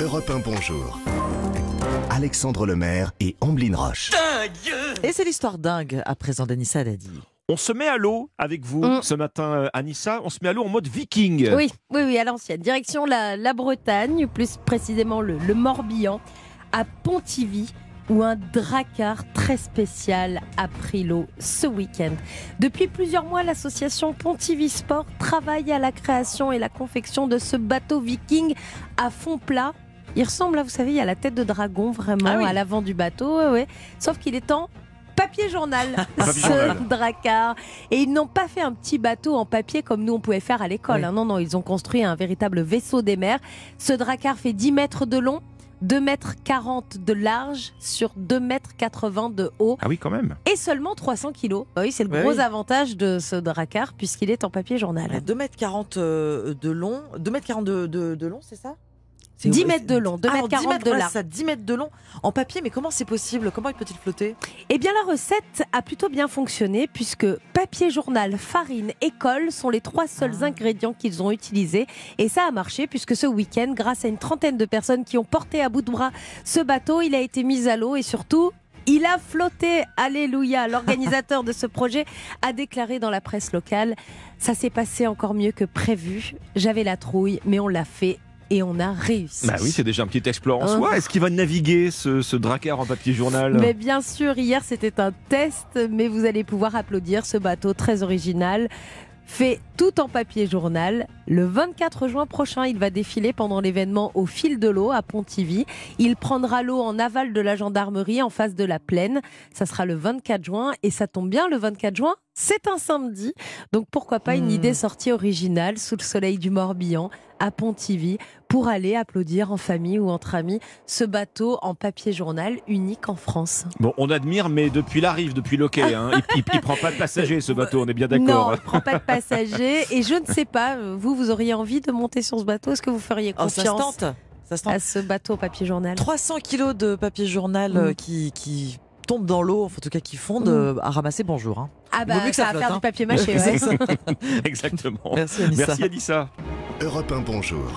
Europe 1 Bonjour. Alexandre Lemaire et Amblin Roche. Et c'est l'histoire dingue à présent d'Anissa Dadi. On se met à l'eau avec vous Mm. ce matin, euh, Anissa. On se met à l'eau en mode viking. Oui, oui, oui, à l'ancienne. Direction la, la Bretagne, plus précisément le, le Morbihan, à Pontivy, où un dracar très spécial a pris l'eau ce week-end. Depuis plusieurs mois, l'association Pontivy Sport travaille à la création et la confection de ce bateau viking à fond plat. Il ressemble, là, vous savez, il y a la tête de dragon vraiment Ah oui. à l'avant du bateau, ouais, ouais. sauf qu'il est en papier journal, Papier ce journal. dracar. Et ils n'ont pas fait un petit bateau en papier comme nous on pouvait faire à l'école. Oui. hein. Non, non, ils ont construit un véritable vaisseau des mers. Ce dracar fait 10 mètres de long, 2 mètres 40 de large sur 2 mètres 80 de haut Ah oui, quand même. et seulement 300 kilos. Bah oui, c'est le Ouais, gros oui. avantage de ce dracar puisqu'il est en papier journal. 2m40 euh, de long. 2m40 de, de, de long, c'est ça? 10 mètres de long, 2 Ah, mètres en 10 40 de large. ça, 10 mètres de long en papier, mais comment c'est possible? Comment peut-il flotter? Eh bien, la recette a plutôt bien fonctionné puisque papier journal, farine et colle sont les trois seuls Ah. ingrédients qu'ils ont utilisés. Et ça a marché puisque ce week-end, grâce à une trentaine de personnes qui ont porté à bout de bras ce bateau, il a été mis à l'eau et surtout. Il a flotté, alléluia. L'organisateur de ce projet a déclaré dans la presse locale, ça s'est passé encore mieux que prévu. J'avais la trouille, mais on l'a fait et on a réussi. Bah oui, c'est déjà un petit exploit en Oh. soi. Est-ce qu'il va naviguer ce, ce en papier journal Mais bien sûr, hier c'était un test, mais vous allez pouvoir applaudir ce bateau très original. Fait tout en papier journal. Le 24 juin prochain, il va défiler pendant l'événement au fil de l'eau à Pontivy. Il prendra l'eau en aval de la gendarmerie en face de la plaine. Ça sera le 24 juin et ça tombe bien, le 24 juin, c'est un samedi. Donc pourquoi pas une Hmm. idée sortie originale sous le soleil du Morbihan à Pontivy pour aller applaudir en famille ou entre amis ce bateau en papier journal unique en France. Bon, on admire, mais depuis la rive, depuis le quai. hein. Il, il- il prend pas de passagers, ce bateau, on est bien Non, d'accord. il prend pas de passagers. Et je ne sais pas, vous, vous auriez envie de monter sur ce bateau? Est-ce que vous feriez Oh, ça se confiance tente Ça se tente. à ce bateau au papier journal? 300 kilos de papier journal euh, Mm. qui, qui tombent dans l'eau, enfin, en tout cas qui fondent, Mm. euh, à ramasser bonjour. hein. Ah bah, mieux que ça ça va flotte, faire hein. du papier mâché, ouais. Exactement. Merci Anissa. Merci Anissa. Europe 1 Bonjour.